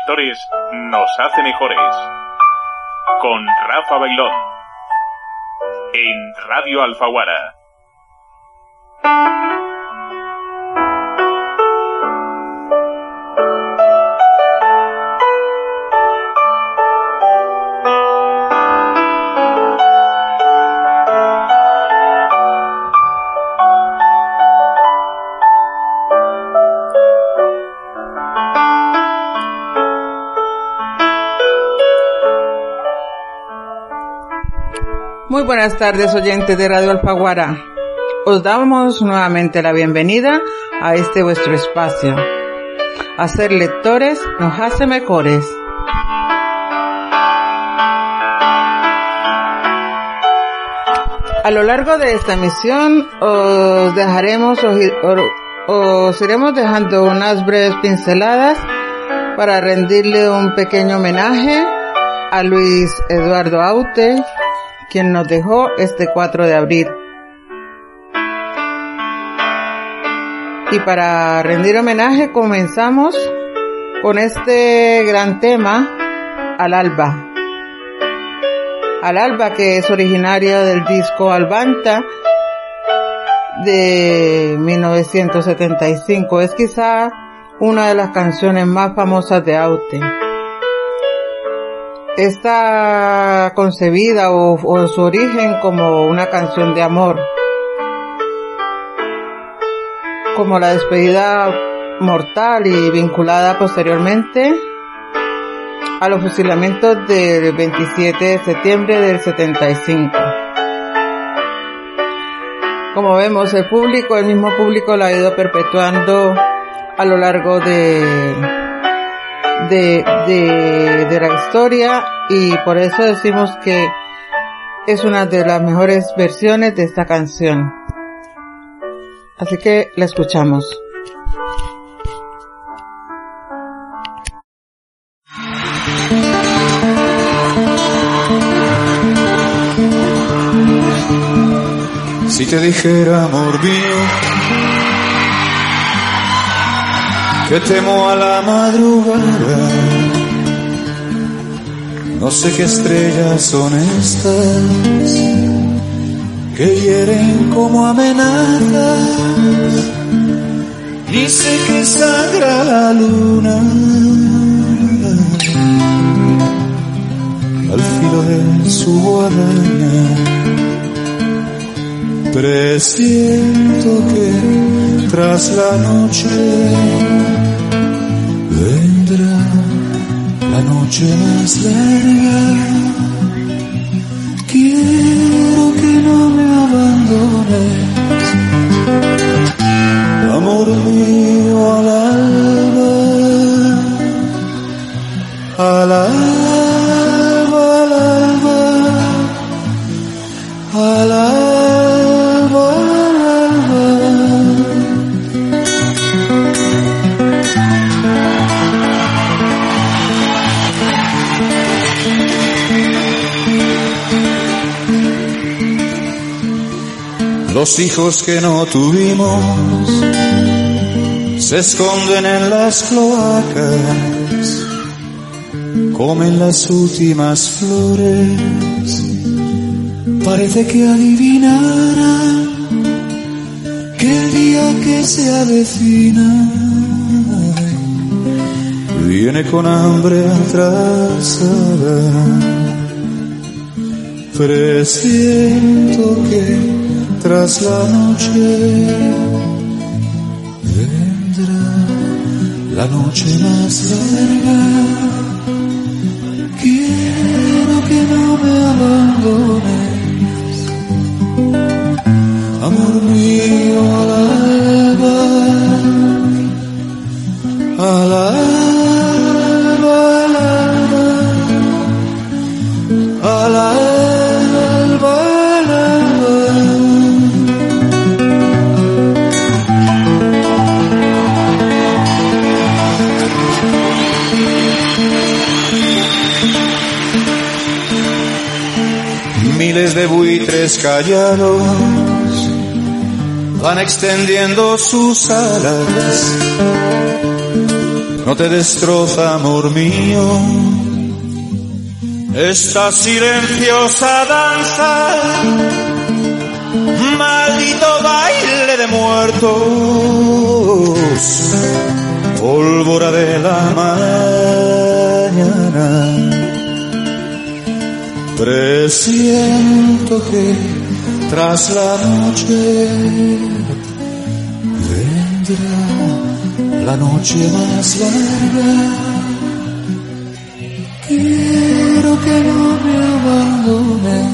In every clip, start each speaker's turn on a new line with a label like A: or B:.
A: lectores nos hace mejores. Con Rafa Bailón. En Radio Alfaguara.
B: Muy buenas tardes oyentes de Radio Alfaguara. Os damos nuevamente la bienvenida a este vuestro espacio. Hacer lectores nos hace mejores. A lo largo de esta emisión os dejaremos os iremos dejando unas breves pinceladas para rendirle un pequeño homenaje a Luis Eduardo Aute, quien nos dejó este 4 de abril. Y para rendir homenaje comenzamos con este gran tema, Al Alba. Al Alba que es originario del disco Albanta de 1975. Es quizá una de las canciones más famosas de Aute está concebida o, su origen como una canción de amor, como la despedida mortal y vinculada posteriormente a los fusilamientos del 27 de septiembre del 75. Como vemos, el público, el mismo público la ha ido perpetuando a lo largo de de, de, de la historia y por eso decimos que es una de las mejores versiones de esta canción. Así que la escuchamos.
C: Si te dijera, amor que temo a la madrugada. No sé qué estrellas son estas que hieren como amenazas. Ni sé qué sangra la luna al filo de su guadaña. Presiento que tras la noche vendrá. La noche más larga. Quiero que no me abandones, amor mío al alba, al alba, Los hijos que no tuvimos se esconden en las cloacas, comen las últimas flores. Parece que adivinarán que el día que se avecina viene con hambre atrasada. Presiento que tras la noche vendrá la noche más larga. Quiero que no me abandones, amor mío, al alba, al alba. Callados van extendiendo sus alas. No te destroza, amor mío, esta silenciosa danza, maldito baile de muertos, pólvora de la mañana. Presiento que tras la noche vendrá la noche más larga. Quiero que no me abandones,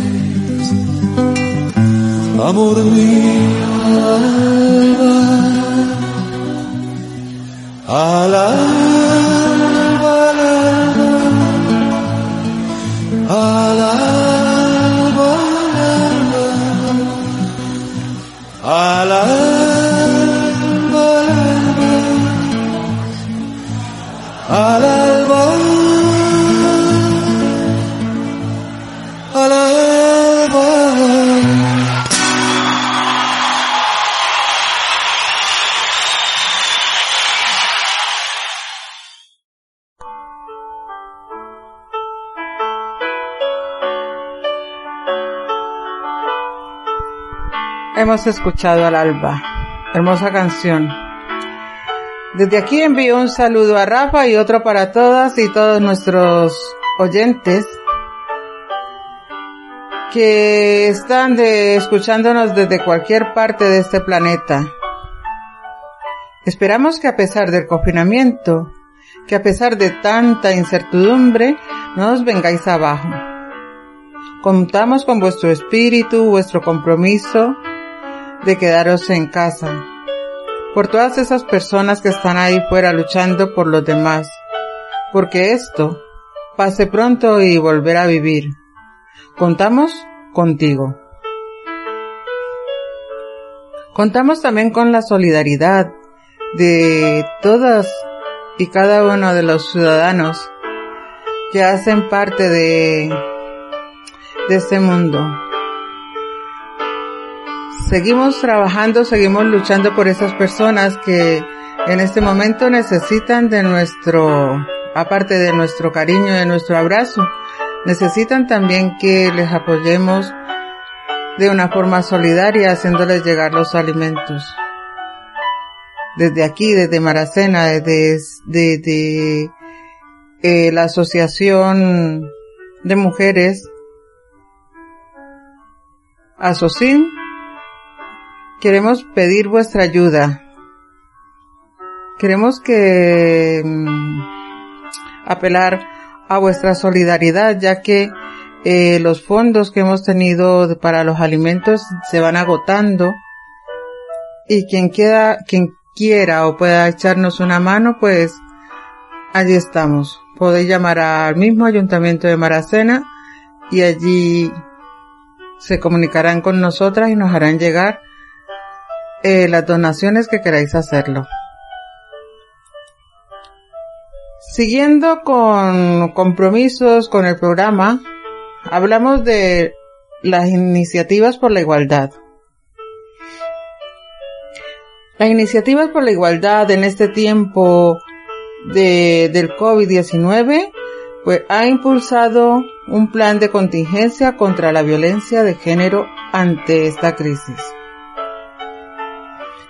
C: amor mío, alba, al alba,
B: Hemos escuchado al alba. Hermosa canción. Desde aquí envío un saludo a Rafa y otro para todas y todos nuestros oyentes que están escuchándonos desde cualquier parte de este planeta. Esperamos que a pesar del confinamiento, que a pesar de tanta incertidumbre, no os vengáis abajo. Contamos con vuestro espíritu, vuestro compromiso de quedaros en casa. Por todas esas personas que están ahí fuera luchando por los demás. Porque esto pase pronto y volver a vivir. Contamos contigo. Contamos también con la solidaridad de todas y cada uno de los ciudadanos que hacen parte de, de este mundo. Seguimos trabajando, seguimos luchando por esas personas que en este momento necesitan de nuestro, aparte de nuestro cariño, de nuestro abrazo, necesitan también que les apoyemos de una forma solidaria haciéndoles llegar los alimentos. Desde aquí, desde Maracena, desde, desde eh, la Asociación de Mujeres, ASOCIN, queremos pedir vuestra ayuda. Queremos que mm, apelar a vuestra solidaridad, ya que eh, los fondos que hemos tenido para los alimentos se van agotando y quien quiera, quien quiera o pueda echarnos una mano, pues allí estamos. Podéis llamar al mismo ayuntamiento de Maracena y allí se comunicarán con nosotras y nos harán llegar eh, las donaciones que queráis hacerlo. Siguiendo con compromisos con el programa, hablamos de las iniciativas por la igualdad. Las iniciativas por la igualdad en este tiempo de, del COVID-19 pues, ha impulsado un plan de contingencia contra la violencia de género ante esta crisis.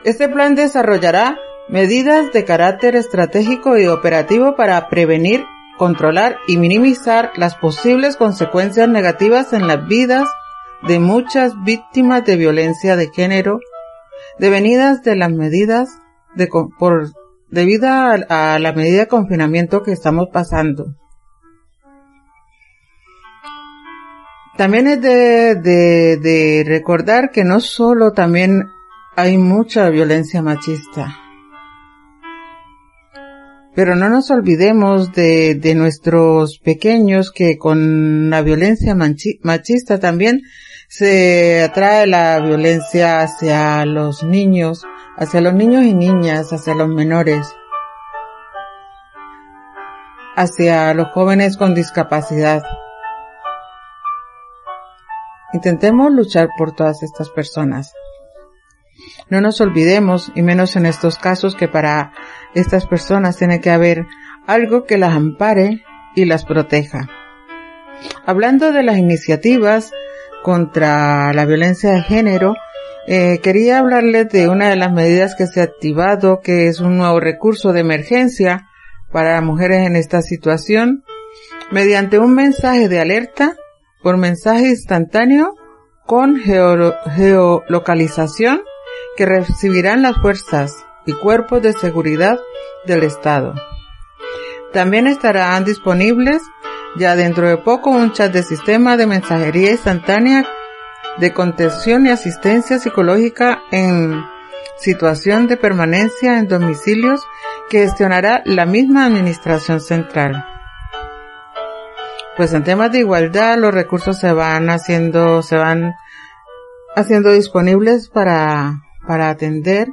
B: Este plan desarrollará medidas de carácter estratégico y operativo para prevenir, controlar y minimizar las posibles consecuencias negativas en las vidas de muchas víctimas de violencia de género, devenidas de las medidas de, por, debido a, la medida de confinamiento que estamos pasando. También es de recordar que no solo también hay mucha violencia machista. Pero no nos olvidemos de, nuestros pequeños que con la violencia machista también se atrae la violencia hacia los niños, hacia los niños y niñas, hacia los menores, hacia los jóvenes con discapacidad. Intentemos luchar por todas estas personas. No nos olvidemos, y menos en estos casos, que para estas personas tiene que haber algo que las ampare y las proteja. Hablando de las iniciativas contra la violencia de género, eh, quería hablarles de una de las medidas que se ha activado, que es un nuevo recurso de emergencia para mujeres en esta situación, mediante un mensaje de alerta por mensaje instantáneo con geolocalización que recibirán las fuerzas y cuerpos de seguridad del Estado. También estarán disponibles ya dentro de poco un chat de sistema de mensajería instantánea de contención y asistencia psicológica en situación de permanencia en domicilios que gestionará la misma Administración Central. Pues en temas de igualdad los recursos se van haciendo, se van haciendo disponibles para, para atender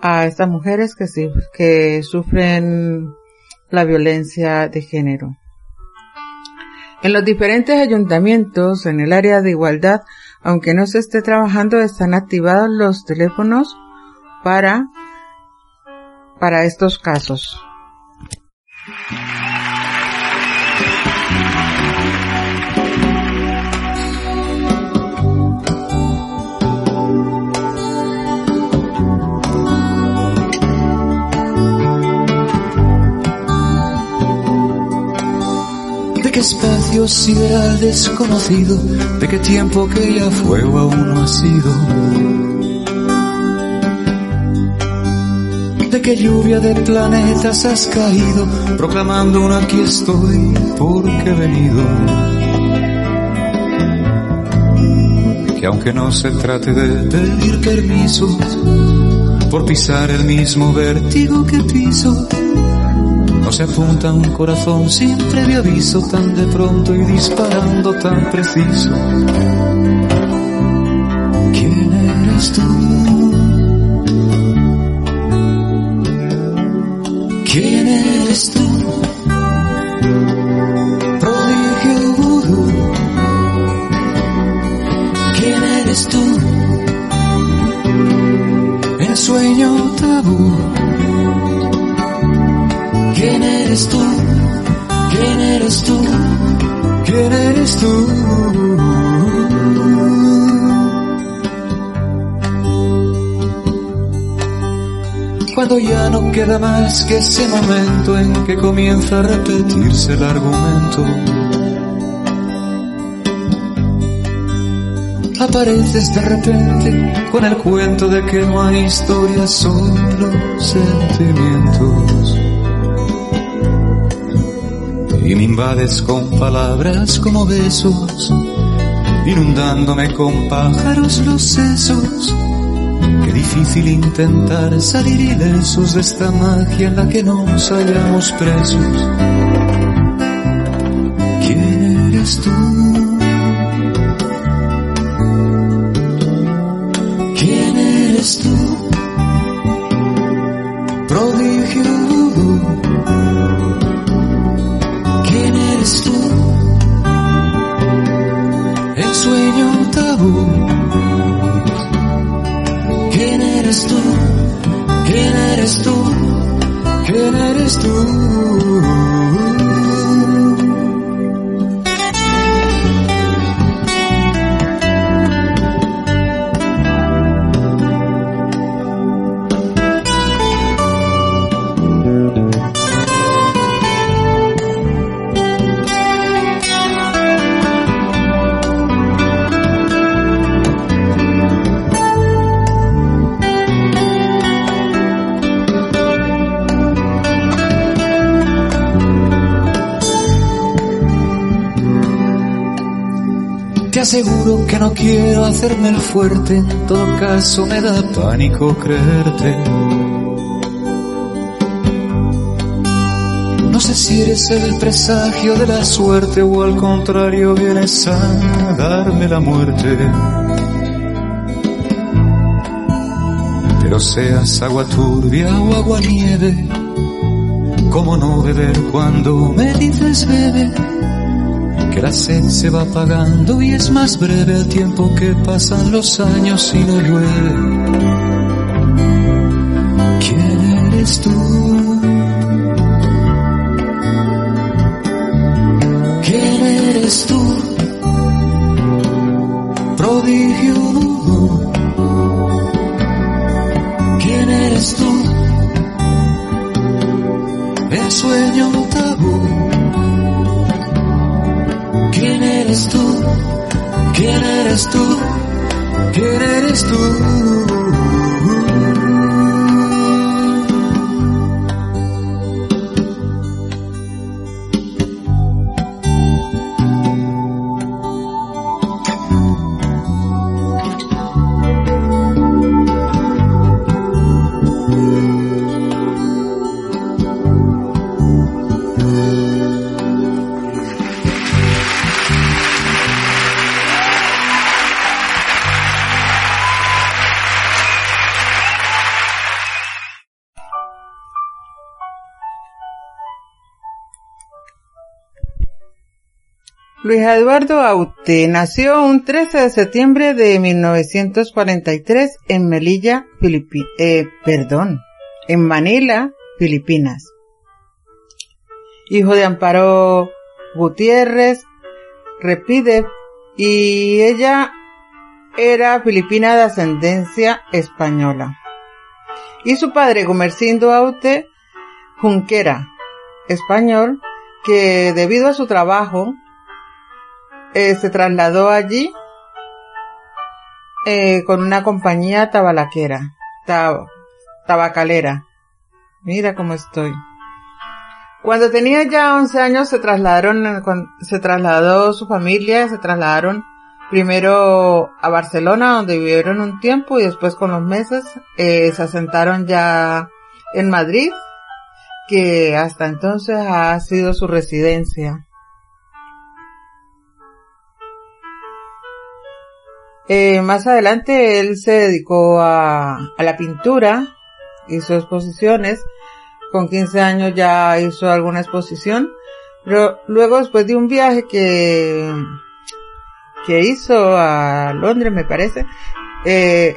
B: a estas mujeres que, sufren la violencia de género. En los diferentes ayuntamientos en el área de igualdad, aunque no se esté trabajando, están activados los teléfonos para, para estos casos.
C: Espacio sideral desconocido, de qué tiempo que ya fue aún no ha sido. De qué lluvia de planetas has caído, proclamando un aquí estoy porque he venido. Que aunque no se trate de pedir permiso, por pisar el mismo vértigo que piso, se apunta un corazón sin previo aviso, tan de pronto y disparando tan preciso. ¿Quién eres tú? ¿Quién eres tú? Prodigio vudú. ¿Quién eres tú? En sueño eres tú? ¿Quién eres tú? ¿Quién eres tú? Cuando ya no queda más que ese momento en que comienza a repetirse el argumento. Apareces de repente con el cuento de que no hay historia, solo sentimientos y me invades con palabras como besos, inundándome con pájaros los sesos. Qué difícil intentar salir ilesos de esta magia en la que nos hallamos presos. ¿Quién eres tú? ¿Quién eres tú? Aseguro que no quiero hacerme el fuerte, en todo caso me da pánico creerte. No sé si eres el presagio de la suerte o al contrario vienes a darme la muerte. Pero seas agua turbia o agua nieve, ¿cómo no beber cuando me dices bebe? Que la sed se va apagando y es más breve el tiempo que pasan los años y no llueve. ¿Quién eres tú?
B: Luis Eduardo Aute nació un 13 de septiembre de 1943 en Melilla, Filipinas, eh, perdón, en Manila, Filipinas. Hijo de Amparo Gutiérrez Repide y ella era filipina de ascendencia española. Y su padre, Gumercindo Aute Junquera, español, que debido a su trabajo eh, se trasladó allí eh, con una compañía tabalaquera, tabacalera. Mira cómo estoy. Cuando tenía ya 11 años se trasladaron, se trasladó su familia, se trasladaron primero a Barcelona donde vivieron un tiempo y después con los meses eh, se asentaron ya en Madrid, que hasta entonces ha sido su residencia. Eh, más adelante él se dedicó a, la pintura, hizo exposiciones, con 15 años ya hizo alguna exposición, pero luego después de un viaje que, que hizo a Londres me parece, eh,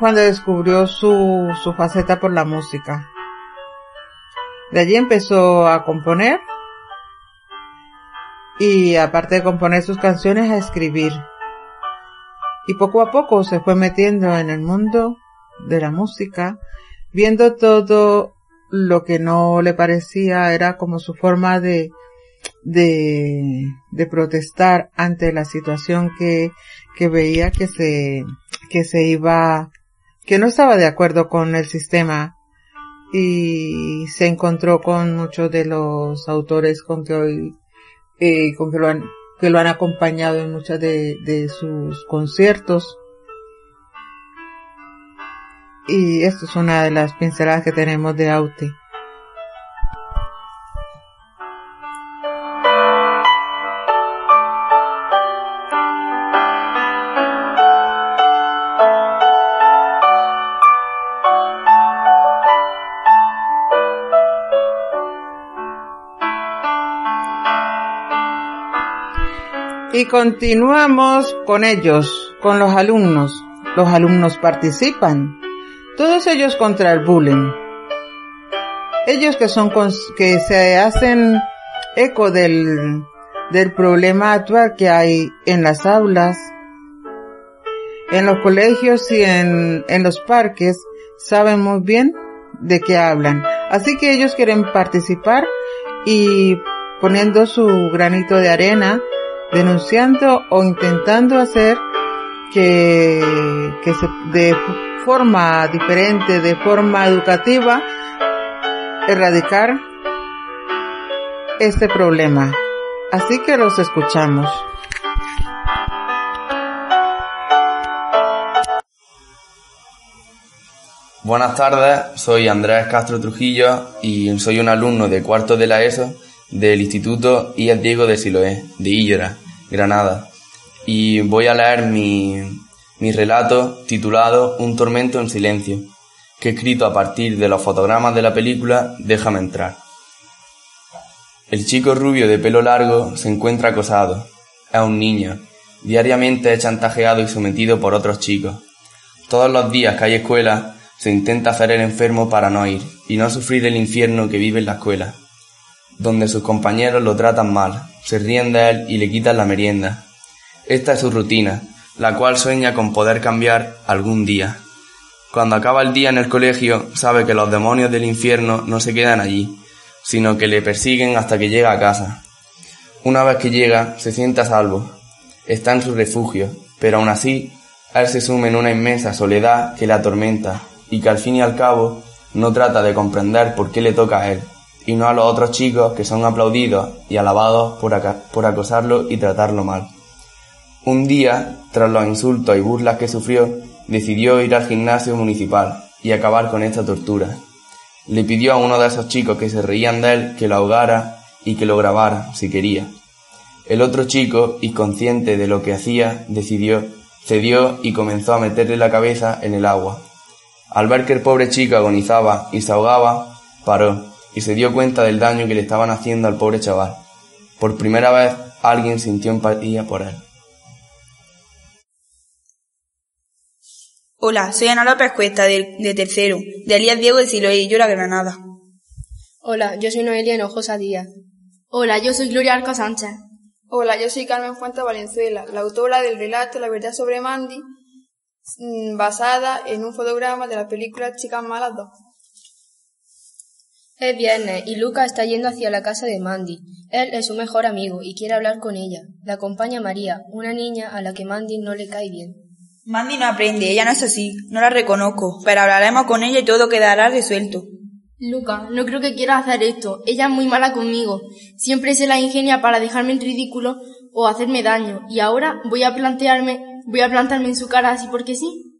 B: cuando descubrió su, su faceta por la música. De allí empezó a componer y aparte de componer sus canciones a escribir y poco a poco se fue metiendo en el mundo de la música, viendo todo lo que no le parecía era como su forma de, de, de protestar ante la situación que, que veía que se, que se iba, que no estaba de acuerdo con el sistema. Y se encontró con muchos de los autores con que hoy, eh, con que lo han, que lo han acompañado en muchos de, de sus conciertos. Y esto es una de las pinceladas que tenemos de Aute. Y continuamos con ellos, con los alumnos. Los alumnos participan. Todos ellos contra el bullying. Ellos que son, que se hacen eco del, del problema actual que hay en las aulas, en los colegios y en, en los parques, saben muy bien de qué hablan. Así que ellos quieren participar y poniendo su granito de arena denunciando o intentando hacer que, que se, de forma diferente, de forma educativa, erradicar este problema. Así que los escuchamos.
D: Buenas tardes, soy Andrés Castro Trujillo y soy un alumno de cuarto de la ESO del Instituto IES Diego de Siloé, de Illora, Granada. Y voy a leer mi, mi relato titulado Un tormento en silencio, que he escrito a partir de los fotogramas de la película Déjame entrar. El chico rubio de pelo largo se encuentra acosado. Es un niño. Diariamente es chantajeado y sometido por otros chicos. Todos los días que hay escuela, se intenta hacer el enfermo para no ir y no sufrir el infierno que vive en la escuela, donde sus compañeros lo tratan mal, se ríen de él y le quitan la merienda. Esta es su rutina, la cual sueña con poder cambiar algún día. Cuando acaba el día en el colegio, sabe que los demonios del infierno no se quedan allí, sino que le persiguen hasta que llega a casa. Una vez que llega, se siente a salvo. Está en su refugio, pero aún así, él se sume en una inmensa soledad que le atormenta y que al fin y al cabo no trata de comprender por qué le toca a él, y no a los otros chicos que son aplaudidos y alabados por, por acosarlo y tratarlo mal. Un día, tras los insultos y burlas que sufrió, decidió ir al gimnasio municipal y acabar con esta tortura. Le pidió a uno de esos chicos que se reían de él que lo ahogara y que lo grabara, si quería. El otro chico, inconsciente de lo que hacía, decidió, cedió y comenzó a meterle la cabeza en el agua. Al ver que el pobre chico agonizaba y se ahogaba, paró y se dio cuenta del daño que le estaban haciendo al pobre chaval. Por primera vez alguien sintió empatía por él.
E: Hola, soy Ana López Cuesta, de, tercero, de Elías Diego de Siloé y yo la Granada.
F: Hola, yo soy Noelia Hinojosa Díaz.
G: Hola, yo soy Gloria Arco Sánchez.
H: Hola, yo soy Carmen Fuente Valenzuela, la autora del relato La verdad sobre Mandy, Mm, basada en un fotograma de la película Chicas Malas 2.
F: Es viernes y Luca está yendo hacia la casa de Mandy. Él es su mejor amigo y quiere hablar con ella. La acompaña María, una niña a la que Mandy no le cae bien.
E: Mandy no aprende, ella no es así, no la reconozco, pero hablaremos con ella y todo quedará resuelto.
G: Luca, no creo que quiera hacer esto. Ella es muy mala conmigo. Siempre se la ingenia para dejarme en ridículo o hacerme daño. Y ahora voy a plantearme voy a plantarme en su cara así porque sí.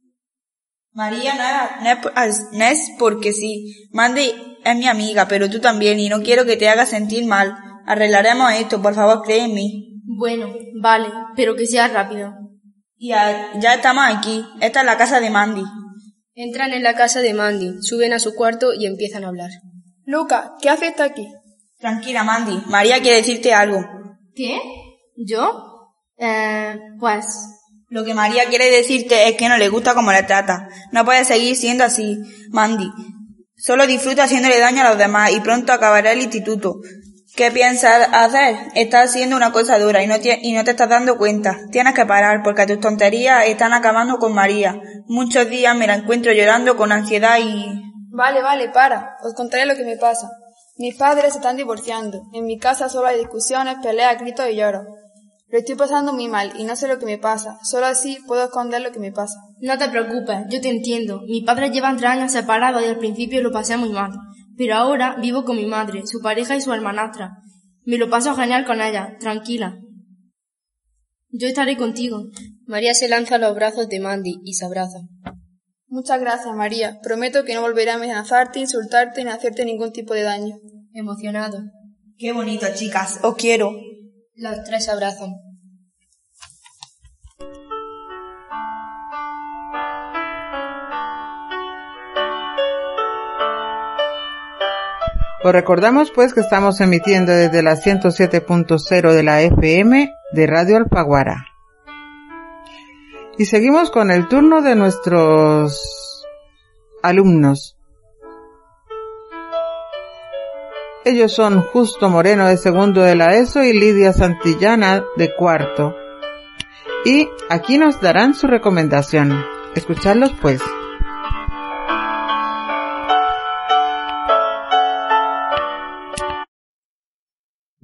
E: María, no es, no es porque sí. Mandy es mi amiga, pero tú también, y no quiero que te hagas sentir mal. Arreglaremos esto, por favor, cree en mí.
G: Bueno, vale, pero que sea rápido.
E: Ya, ya estamos aquí. Esta es la casa de Mandy.
F: Entran en la casa de Mandy, suben a su cuarto y empiezan a hablar.
H: Luca, ¿qué haces aquí?
E: Tranquila, Mandy. María quiere decirte algo.
G: ¿Qué? ¿Yo? Eh, pues
E: lo que María quiere decirte es que no le gusta como le trata. No puede seguir siendo así, Mandy. Solo disfruta haciéndole daño a los demás y pronto acabará el instituto. ¿Qué piensas hacer? Estás haciendo una cosa dura y no, te, y no te estás dando cuenta. Tienes que parar porque tus tonterías están acabando con María. Muchos días me la encuentro llorando con ansiedad y...
H: Vale, vale, para. Os contaré lo que me pasa. Mis padres se están divorciando. En mi casa solo hay discusiones, peleas, gritos y lloros. Lo estoy pasando muy mal y no sé lo que me pasa. Solo así puedo esconder lo que me pasa.
G: No te preocupes, yo te entiendo. Mi padre lleva tres años separados y al principio lo pasé muy mal. Pero ahora vivo con mi madre, su pareja y su hermanastra. Me lo paso genial con ella, tranquila. Yo estaré contigo.
F: María se lanza a los brazos de Mandy y se abraza.
H: Muchas gracias, María. Prometo que no volveré a amenazarte, insultarte ni hacerte ningún tipo de daño.
F: Emocionado.
E: Qué bonito, chicas. Os quiero.
F: Los tres abrazan.
B: Os recordamos pues que estamos emitiendo desde la 107.0 de la FM de Radio Alfaguara. Y seguimos con el turno de nuestros alumnos. Ellos son Justo Moreno de segundo de la ESO y Lidia Santillana de cuarto. Y aquí nos darán su recomendación. Escucharlos pues.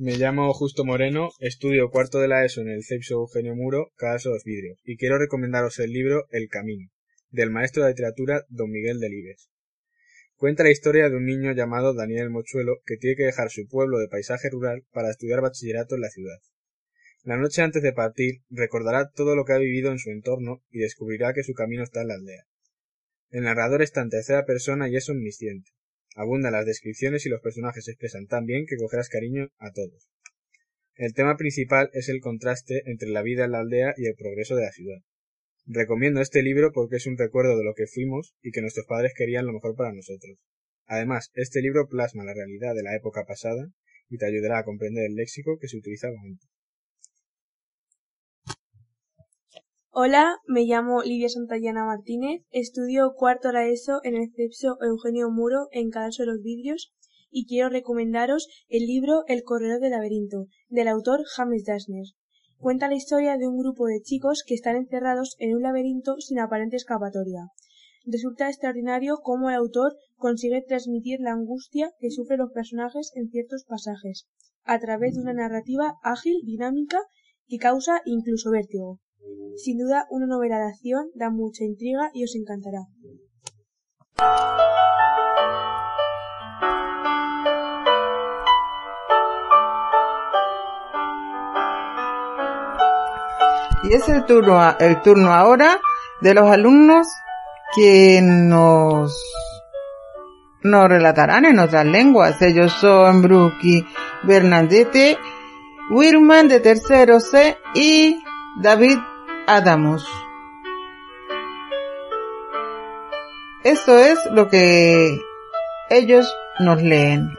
I: Me llamo Justo Moreno, estudio cuarto de la ESO en el CEPSO Eugenio Muro, Caso Dos Vidrios, y quiero recomendaros el libro El Camino, del maestro de literatura Don Miguel Delibes. Cuenta la historia de un niño llamado Daniel Mochuelo que tiene que dejar su pueblo de paisaje rural para estudiar bachillerato en la ciudad. La noche antes de partir recordará todo lo que ha vivido en su entorno y descubrirá que su camino está en la aldea. El narrador está en tercera persona y es omnisciente. Abundan las descripciones y los personajes se expresan tan bien que cogerás cariño a todos. El tema principal es el contraste entre la vida en la aldea y el progreso de la ciudad. Recomiendo este libro porque es un recuerdo de lo que fuimos y que nuestros padres querían lo mejor para nosotros. Además, este libro plasma la realidad de la época pasada y te ayudará a comprender el léxico que se utilizaba antes.
J: Hola, me llamo Lidia Santayana Martínez, estudio cuarto la ESO en el CEPSO Eugenio Muro en Cadalso de los Vidrios y quiero recomendaros el libro El corredor del laberinto, del autor James Dashner. Cuenta la historia de un grupo de chicos que están encerrados en un laberinto sin aparente escapatoria. Resulta extraordinario cómo el autor consigue transmitir la angustia que sufren los personajes en ciertos pasajes, a través de una narrativa ágil, dinámica, que causa incluso vértigo. Sin duda, una novela de acción da mucha intriga y os encantará.
B: Y es el turno, el turno ahora de los alumnos que nos, nos relatarán en otras lenguas. Ellos son Brookie Bernadette, Wirman de tercero C y David Adamus. Esto es lo que ellos nos leen.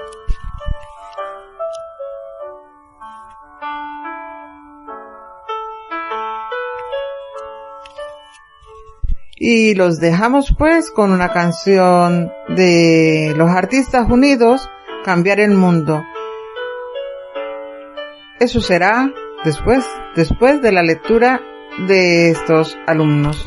B: Y los dejamos pues con una canción de los artistas unidos, Cambiar el Mundo. Eso será después, después de la lectura de estos alumnos.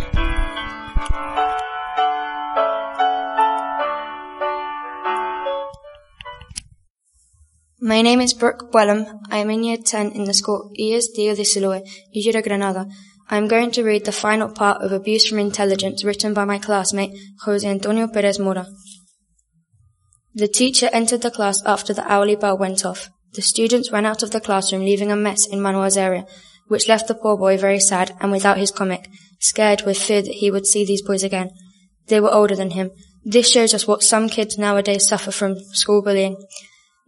K: My name is Brooke Wellham. I am in year 10 in the school ES Dio de Siloe, Isidro Granada. I am going to read the final part of Abuse from Intelligence written by my classmate, Jose Antonio Perez Mora. The teacher entered the class after the hourly bell went off. The students ran out of the classroom leaving a mess in Manuel's area, which left the poor boy very sad and without his comic, scared with fear that he would see these boys again. They were older than him. This shows us what some kids nowadays suffer from school bullying.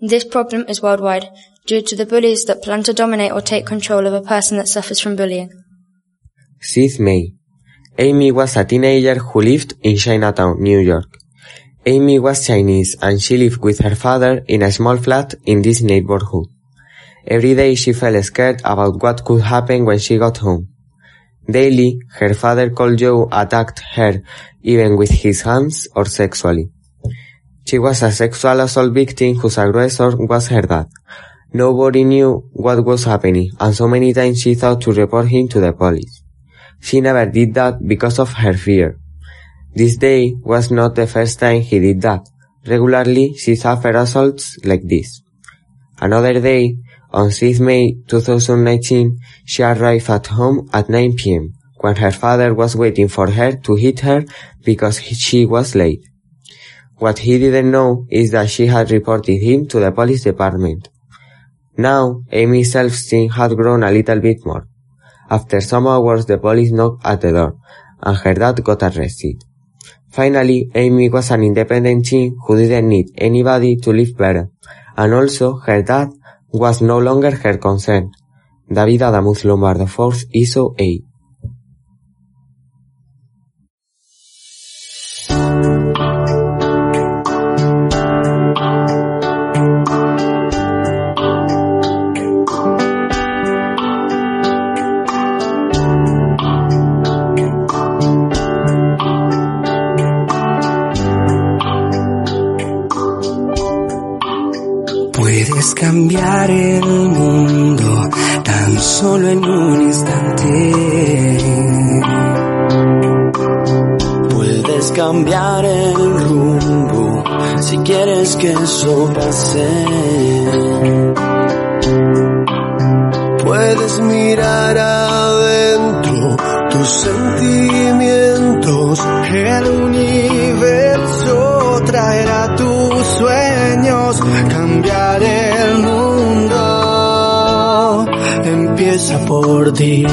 K: This problem is worldwide, due to the bullies that plan to dominate or take control of a person that suffers from bullying.
L: Sid May. Amy was a teenager who lived in Chinatown, New York. Amy was Chinese and she lived with her father in a small flat in this neighborhood. Every day she felt scared about what could happen when she got home. Daily, her father called Joe attacked her even with his hands or sexually. She was a sexual assault victim whose aggressor was her dad. Nobody knew what was happening and so many times she thought to report him to the police. She never did that because of her fear. This day was not the first time he did that. Regularly, she suffered assaults like this. Another day, on 6 May 2019, she arrived at home at 9 p.m. when her father was waiting for her to hit her because she was late. What he didn't know is that she had reported him to the police department. Now, Amy's self-esteem had grown a little bit more. After some hours the police knocked at the door, and her dad got arrested. Finally, Amy was an independent teen who didn't need anybody to live better, and also her dad was no longer her concern. David Adamus Lombardo Force ISO 8.
M: Por ti.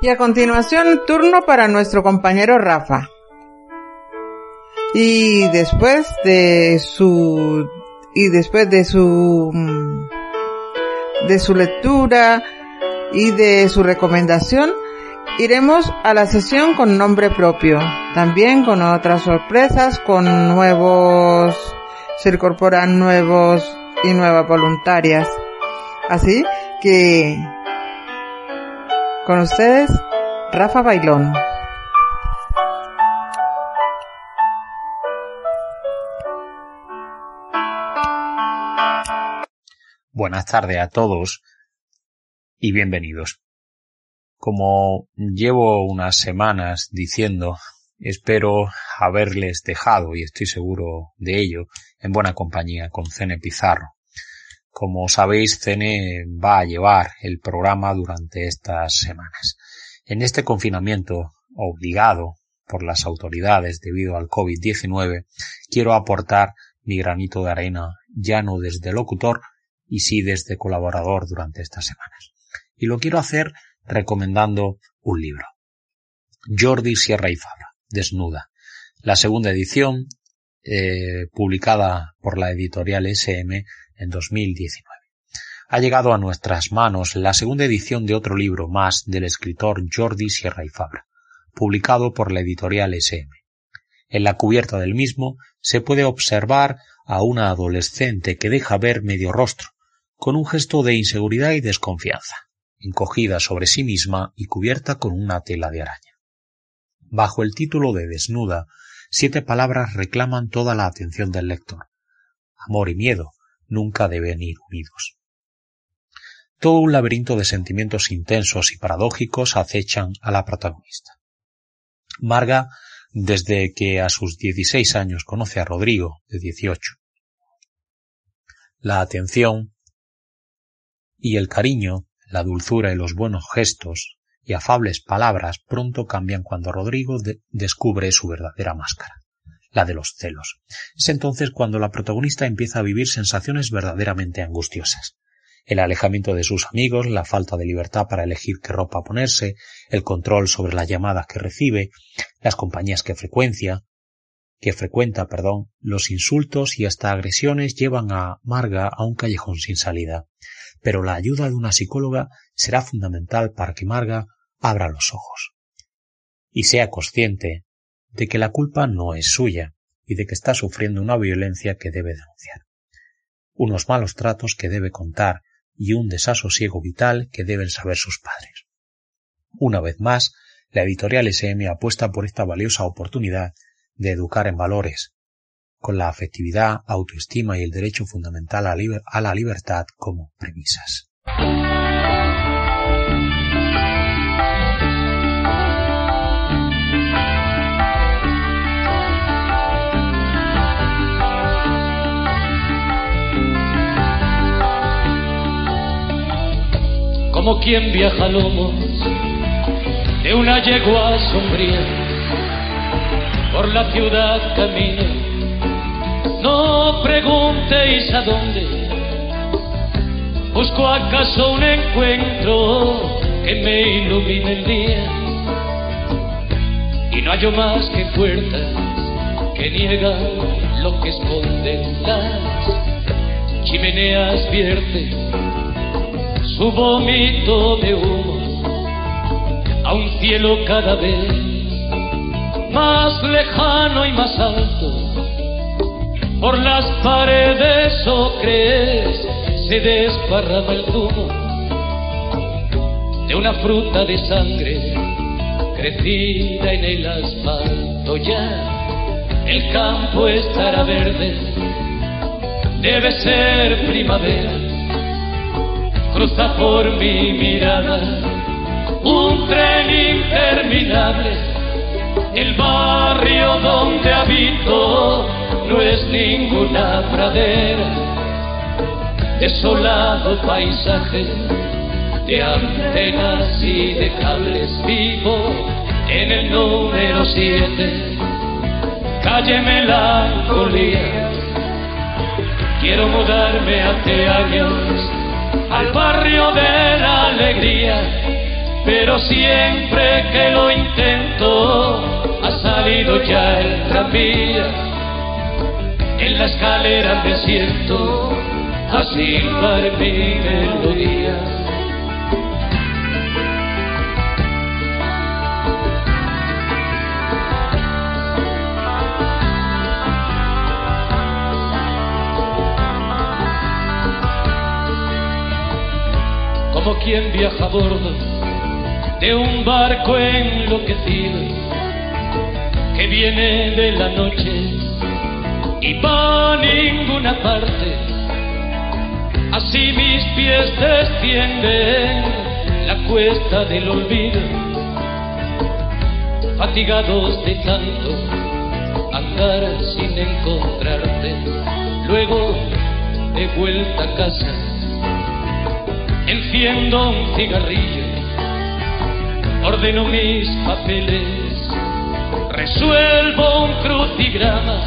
B: Y a continuación, turno para nuestro compañero Rafa. Y después de su y después de su mm, de su lectura y de su recomendación, iremos a la sesión con nombre propio, también con otras sorpresas, con nuevos se incorporan nuevos y nuevas voluntarias. Así que con ustedes, Rafa Bailón.
N: Buenas tardes a todos y bienvenidos. Como llevo unas semanas diciendo, espero haberles dejado, y estoy seguro de ello, en buena compañía con Cene Pizarro. Como sabéis, Cene va a llevar el programa durante estas semanas. En este confinamiento obligado por las autoridades debido al COVID-19, quiero aportar mi granito de arena, ya no desde locutor, y sí desde colaborador durante estas semanas. Y lo quiero hacer recomendando un libro. Jordi Sierra y Fabra, Desnuda. La segunda edición, eh, publicada por la editorial SM en 2019. Ha llegado a nuestras manos la segunda edición de otro libro más del escritor Jordi Sierra y Fabra, publicado por la editorial SM. En la cubierta del mismo se puede observar a una adolescente que deja ver medio rostro, con un gesto de inseguridad y desconfianza, encogida sobre sí misma y cubierta con una tela de araña. Bajo el título de Desnuda, siete palabras reclaman toda la atención del lector. Amor y miedo, nunca deben ir unidos. Todo un laberinto de sentimientos intensos y paradójicos acechan a la protagonista. Marga desde que a sus 16 años conoce a Rodrigo, de 18. La atención y el cariño, la dulzura y los buenos gestos y afables palabras pronto cambian cuando Rodrigo descubre su verdadera máscara, la de los celos. Es entonces cuando la protagonista empieza a vivir sensaciones verdaderamente angustiosas el alejamiento de sus amigos, la falta de libertad para elegir qué ropa ponerse, el control sobre las llamadas que recibe, las compañías que frecuencia, que frecuenta, perdón, los insultos y hasta agresiones llevan a Marga a un callejón sin salida. Pero la ayuda de una psicóloga será fundamental para que Marga abra los ojos y sea consciente de que la culpa no es suya y de que está sufriendo una violencia que debe denunciar, unos malos tratos que debe contar y un desasosiego vital que deben saber sus padres. Una vez más, la editorial SM apuesta por esta valiosa oportunidad de educar en valores, con la afectividad, autoestima y el derecho fundamental a, la libertad como premisas.
O: como quien viaja a lomos de una yegua sombría por la ciudad camino. Preguntéis a dónde, busco acaso un encuentro que me ilumine el día y no hallo más que puertas que niegan lo que esconden las chimeneas vierten su vómito de humo a un cielo cada vez más lejano y más alto. Por las paredes ocres se desparrama el zumo de una fruta de sangre crecida en el asfalto ya. El campo estará verde, debe ser primavera cruza por mi mirada un tren interminable. El barrio donde habito no es ninguna pradera, desolado paisaje de antenas y de cables vivo en el número 7, calle Melancolía. Quiero mudarme hace años al barrio de la alegría, pero siempre que lo intento ha salido ya el tranvía. En la escalera me siento a silbar mi melodía. quien viaja a bordo de un barco enloquecido que viene de la noche y va a ninguna parte. Así mis pies descienden la cuesta del olvido, fatigados de tanto andar sin encontrarte. Luego de vuelta a casa enciendo un cigarrillo, ordeno mis papeles, resuelvo un crucigrama,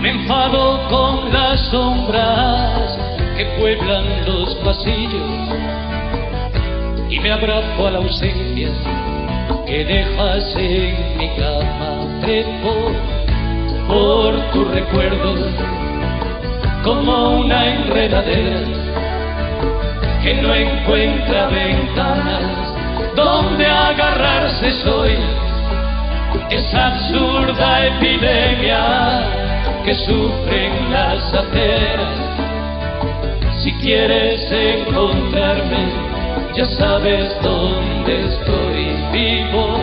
O: me enfado con las sombras que pueblan los pasillos y me abrazo a la ausencia que dejas en mi cama, trepo por tu recuerdo como una enredadera que no encuentra ventanas donde agarrarse soy esa absurda epidemia que sufren las aceras. Si quieres encontrarme, ya sabes dónde estoy vivo,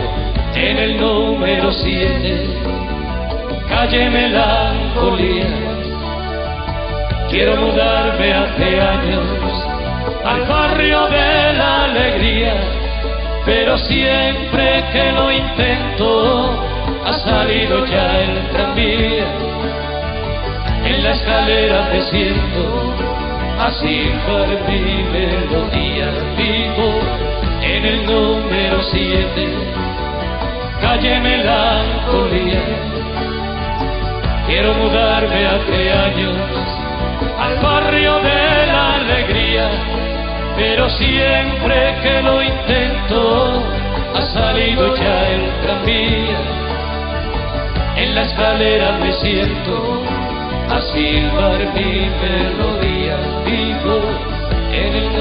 O: en el número 7, calle Melancolía. Quiero mudarme hace años al barrio de la alegría, pero siempre que lo intento ha salido ya el tranvía. En la escalera me siento, así por mi melodía vivo en el número siete, calle Melancolía. Quiero mudarme hace años al barrio de la alegría, pero siempre que lo intento ha salido ya el tranvía. En la escalera me siento a silbar mi melodía, vivo en el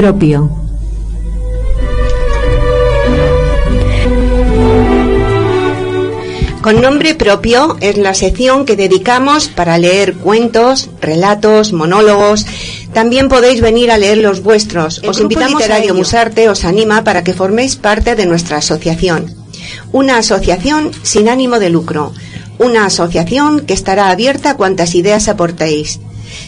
P: propio.
Q: Con nombre propio es la sección que dedicamos para leer cuentos, relatos, monólogos. También podéis venir a leer los vuestros.
R: El
Q: os invitamos a
R: Literario
Q: ello. Musarte os anima para que forméis parte de nuestra asociación. Una asociación sin ánimo de lucro. Una asociación que estará abierta a cuantas ideas aportéis.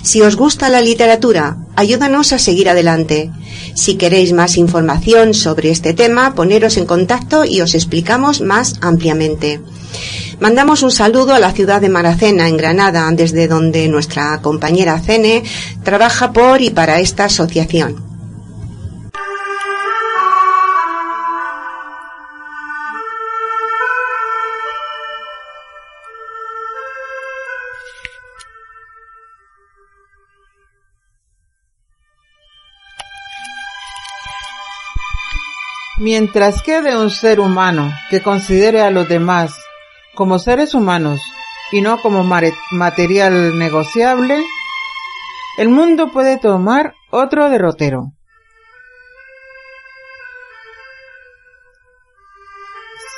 Q: Si os gusta la literatura, ayúdanos a seguir adelante. Si queréis más información sobre este tema, poneros en contacto y os explicamos más ampliamente. Mandamos un saludo a la ciudad de Maracena, en Granada, desde donde nuestra compañera Cene trabaja por y para esta asociación.
B: Mientras quede un ser humano que considere a los demás como seres humanos y no como material negociable, el mundo puede tomar otro derrotero.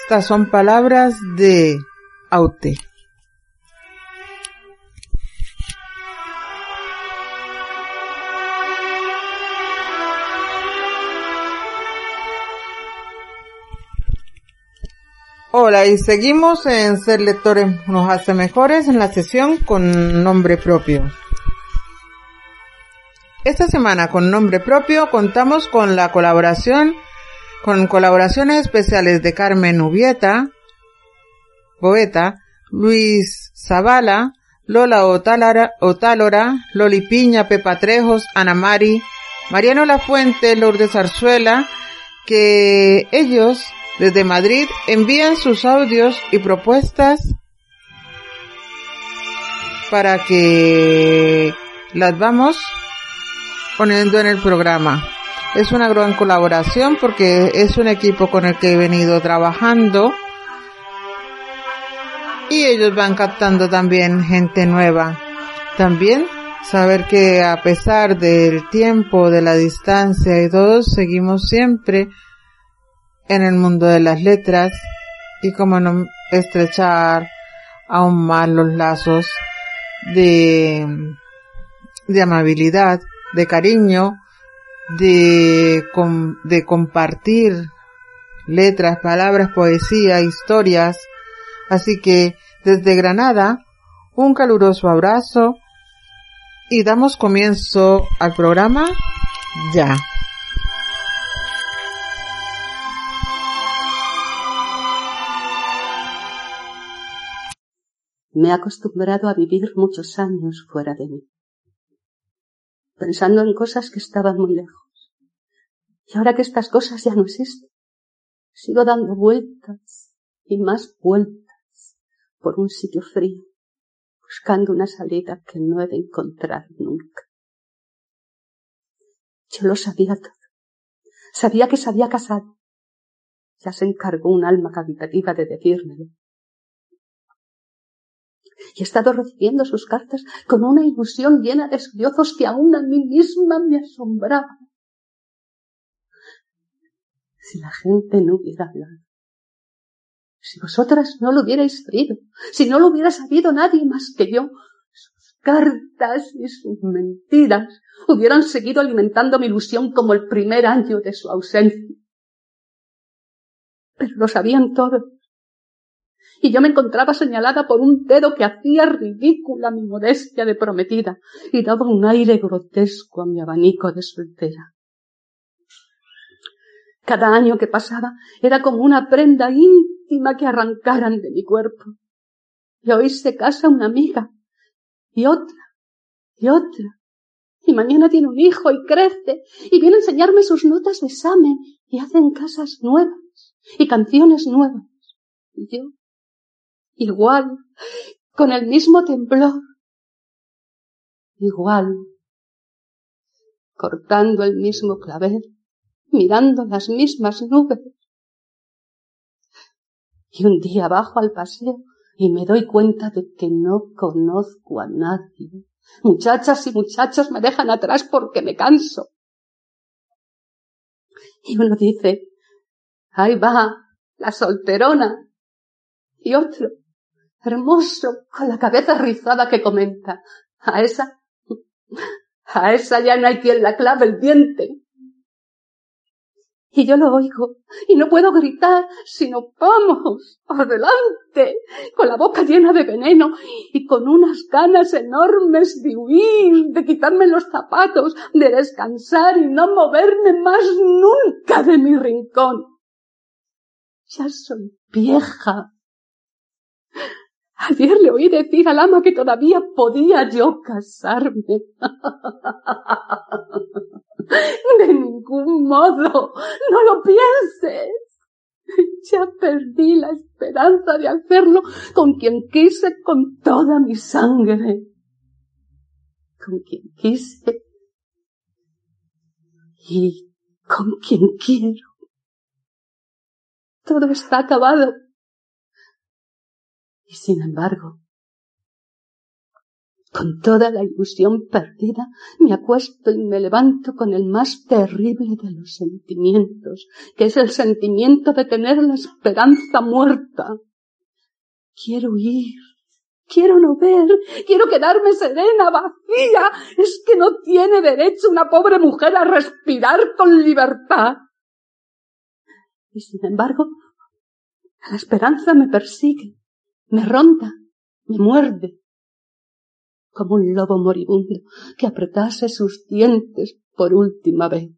B: Estas son palabras de Aute. Hola, y seguimos en Ser Lectores nos hace mejores en la sesión con nombre propio. Esta semana con nombre propio contamos con la colaboración, con colaboraciones especiales de Carmen Ubieta, poeta, Luis Zavala, Lola Otálara- Otálora, Loli Piña, Pepa Trejos, Ana Mari, Mariano Lafuente, Lourdes Zarzuela, que ellos desde Madrid envían sus audios y propuestas para que las vamos poniendo en el programa. Es una gran colaboración porque es un equipo con el que he venido trabajando y ellos van captando también gente nueva. También saber que a pesar del tiempo, de la distancia y todo, seguimos siempre en el mundo de las letras y como no estrechar aún más los lazos de, amabilidad, de cariño, de compartir letras, palabras, poesía, historias. Así que desde Granada, un caluroso abrazo y damos comienzo al programa ya.
R: Me he acostumbrado a vivir muchos años fuera de mí, pensando en cosas que estaban muy lejos. Y ahora que estas cosas ya no existen, sigo dando vueltas y más vueltas por un sitio frío, buscando una salida que no he de encontrar nunca. Yo lo sabía todo. Sabía que se había casado. Ya se encargó un alma caritativa de decírmelo. Y he estado recibiendo sus cartas con una ilusión llena de sollozos que aún a mí misma me asombraba. Si la gente no hubiera hablado, si vosotras no lo hubierais sabido, si no lo hubiera sabido nadie más que yo, sus cartas y sus mentiras hubieran seguido alimentando mi ilusión como el primer año de su ausencia. Pero lo sabían todos. Y yo me encontraba señalada por un dedo que hacía ridícula mi modestia de prometida y daba un aire grotesco a mi abanico de soltera. Cada año que pasaba era como una prenda íntima que arrancaran de mi cuerpo. Y hoy se casa una amiga, y otra, y otra, y mañana tiene un hijo y crece, y viene a enseñarme sus notas de examen, y hacen casas nuevas, y canciones nuevas. Y yo, igual, con el mismo temblor, igual, cortando el mismo clavel, mirando las mismas nubes. Y un día bajo al paseo y me doy cuenta de que no conozco a nadie. Muchachas y muchachos me dejan atrás porque me canso. Y uno dice, ahí va, la solterona. Y otro, hermoso, con la cabeza rizada que comenta, a esa, a esa ya no hay quien la clave el diente y yo lo oigo y no puedo gritar, sino vamos, adelante, con la boca llena de veneno y con unas ganas enormes de huir, de quitarme los zapatos, de descansar y no moverme más nunca de mi rincón. Ya soy vieja. Ayer le oí decir al ama que todavía podía yo casarme. De ningún modo. No lo pienses. Ya perdí la esperanza de hacerlo con quien quise con toda mi sangre. Con quien quise y con quien quiero. Todo está acabado. Y sin embargo, con toda la ilusión perdida, me acuesto y me levanto con el más terrible de los sentimientos, que es el sentimiento de tener la esperanza muerta. Quiero ir, quiero no ver, quiero quedarme serena, vacía. Es que no tiene derecho una pobre mujer a respirar con libertad. Y sin embargo, la esperanza me persigue, me ronda, me muerde como un lobo moribundo que apretase sus dientes por última vez.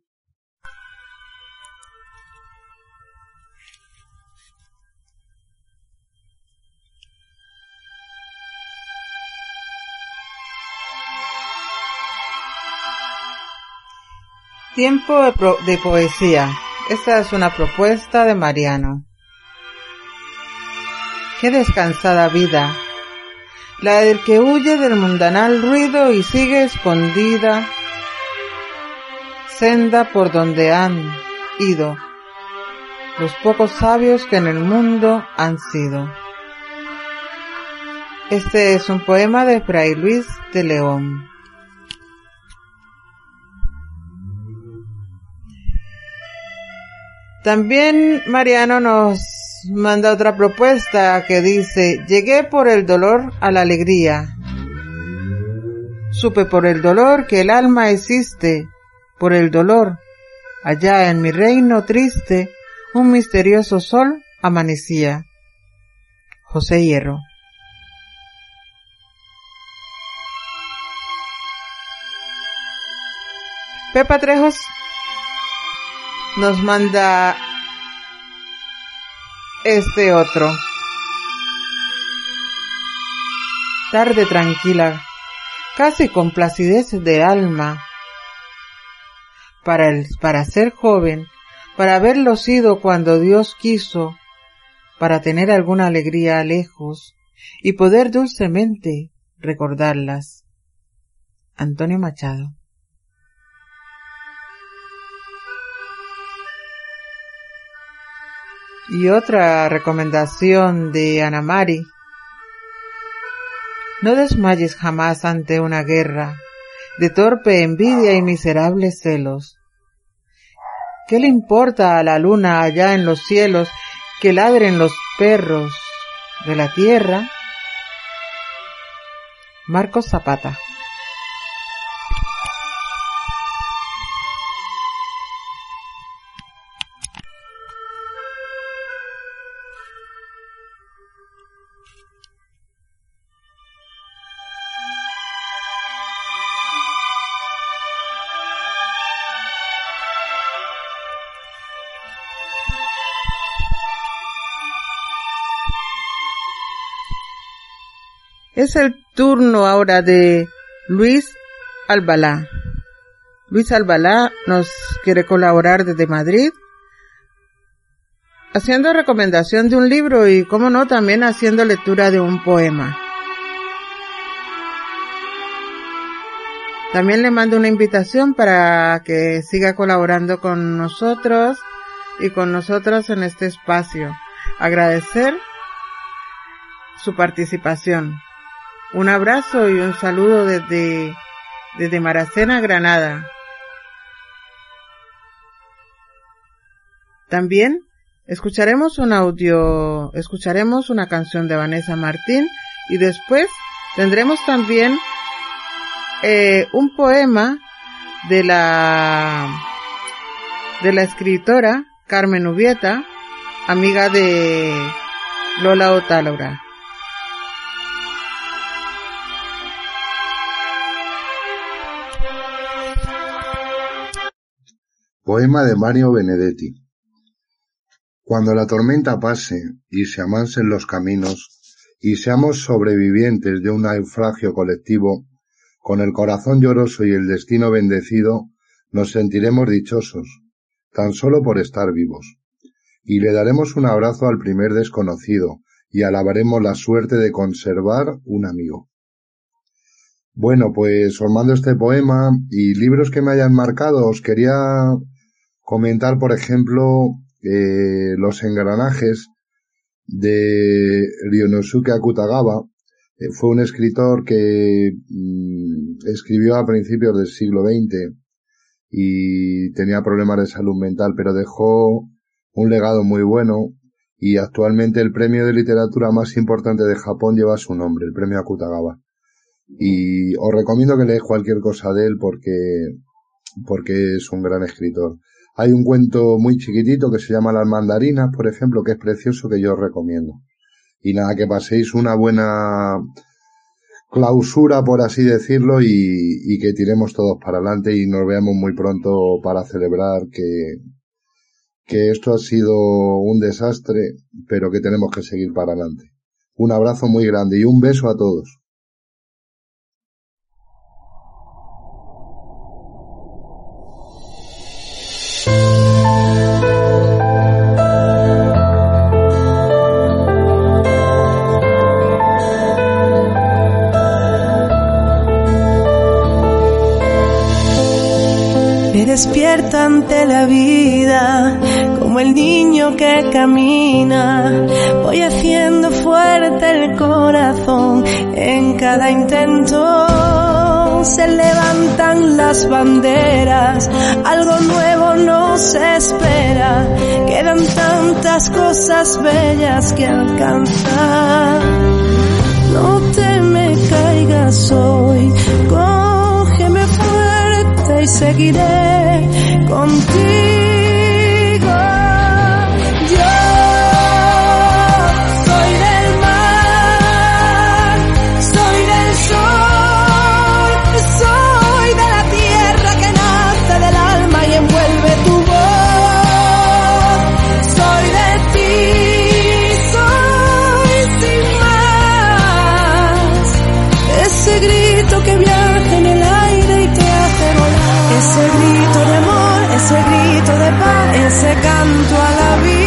B: Tiempo de, poesía. Esta es una propuesta de Mariano. Descansada vida la del que huye del mundanal ruido y sigue escondida senda por donde han ido los pocos sabios que en el mundo han sido. Este es un poema de Fray Luis de León. También Mariano nos manda otra propuesta que dice, llegué por el dolor a la alegría. Supe por el dolor que el alma existe, por el dolor. Allá en mi reino triste, un misterioso sol amanecía. José Hierro. Pepa Trejos nos manda este otro. Tarde tranquila, casi con placidez de alma. Para, el, para ser joven, para haberlo sido cuando Dios quiso, para tener alguna alegría lejos y poder dulcemente recordarlas. Antonio Machado Y otra recomendación de Ana Mari. No desmayes jamás ante una guerra de torpe envidia y miserables celos. ¿Qué le importa a la luna allá en los cielos que ladren los perros de la tierra? Marcos Zapata Es el turno ahora de Luis Albalá. Luis Albalá nos quiere colaborar desde Madrid, haciendo recomendación de un libro y, como no, también haciendo lectura de un poema. También le mando una invitación para que siga colaborando con nosotros y con nosotros en este espacio. Agradecer su participación. Un abrazo y un saludo desde, desde Maracena, Granada. También escucharemos un audio, escucharemos una canción de Vanessa Martín y después tendremos también eh, un poema de la de la escritora Carmen Ubieta, amiga de Lola Otálora.
S: Poema de Mario Benedetti. Cuando la tormenta pase y se amansen los caminos y seamos sobrevivientes de un naufragio colectivo, con el corazón lloroso y el destino bendecido, nos sentiremos dichosos, tan solo por estar vivos. Y le daremos un abrazo al primer desconocido y alabaremos la suerte de conservar un amigo. Bueno, pues formando este poema y libros que me hayan marcado, os quería comentar, por ejemplo, eh, los engranajes de Ryonosuke Akutagawa. Eh, fue un escritor que mm, escribió a principios del siglo XX y tenía problemas de salud mental, pero dejó un legado muy bueno y actualmente el premio de literatura más importante de Japón lleva su nombre, el premio Akutagawa. Y os recomiendo que leáis cualquier cosa de él porque, porque es un gran escritor. Hay un cuento muy chiquitito que se llama Las mandarinas, por ejemplo, que es precioso que yo os recomiendo. Y nada, que paséis una buena clausura, por así decirlo, y, y que tiremos todos para adelante y nos veamos muy pronto para celebrar que, que esto ha sido un desastre, pero que tenemos que seguir para adelante. Un abrazo muy grande y un beso a todos.
T: Se levantan las banderas, algo nuevo nos espera. Quedan tantas cosas bellas que alcanzar. No te me caigas hoy y seguiré contigo. Ese canto a la vida.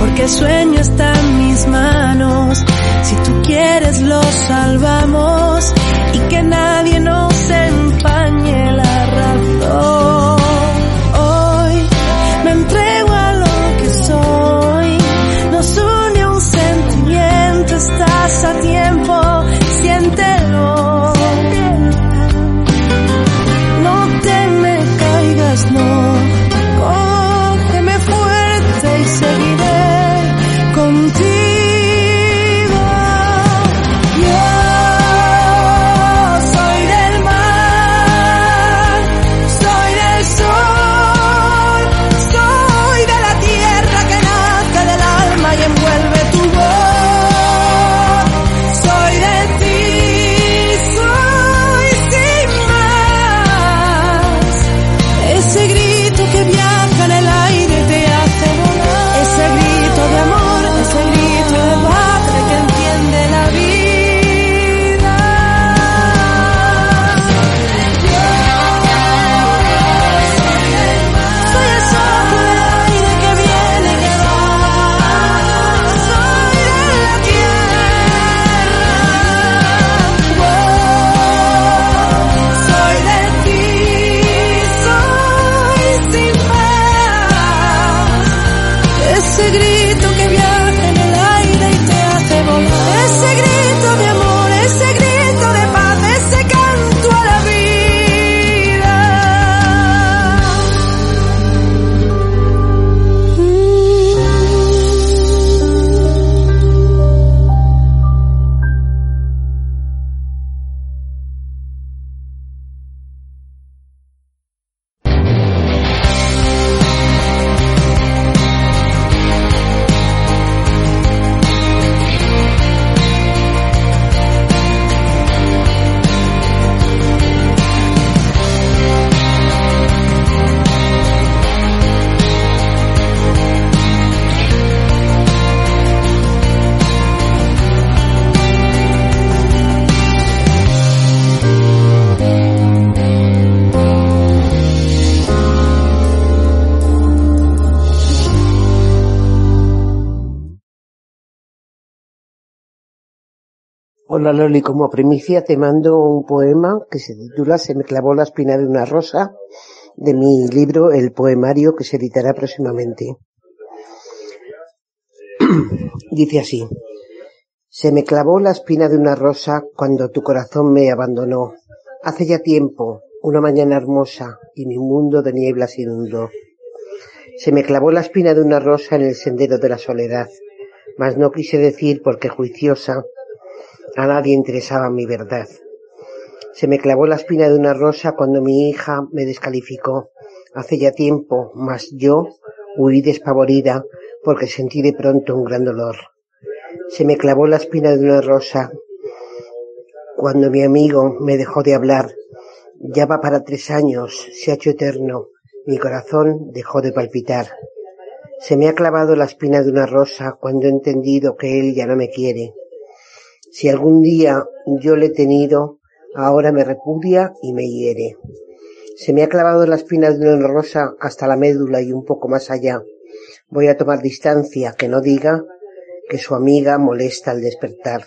T: Porque el sueño está en mis manos, si tú quieres lo salvamos y que nadie nos
U: Hola Loli, como primicia te mando un poema que se titula Se me clavó la espina de una rosa de mi libro El poemario que se editará próximamente. Dice así. Se me clavó la espina de una rosa cuando tu corazón me abandonó. Hace ya tiempo, una mañana hermosa, y mi mundo de nieblas inundó. Se me clavó la espina de una rosa en el sendero de la soledad, mas no quise decir porque juiciosa a nadie interesaba mi verdad. Se me clavó la espina de una rosa cuando mi hija me descalificó. Hace ya tiempo, mas yo huí despavorida porque sentí de pronto un gran dolor. Se me clavó la espina de una rosa cuando mi amigo me dejó de hablar. Ya va para tres años, se ha hecho eterno, mi corazón dejó de palpitar. Se me ha clavado la espina de una rosa cuando he entendido que él ya no me quiere. Si algún día yo le he tenido, ahora me repudia y me hiere. Se me ha clavado la espina de una rosa hasta la médula y un poco más allá. Voy a tomar distancia, que no diga que su amiga molesta al despertar.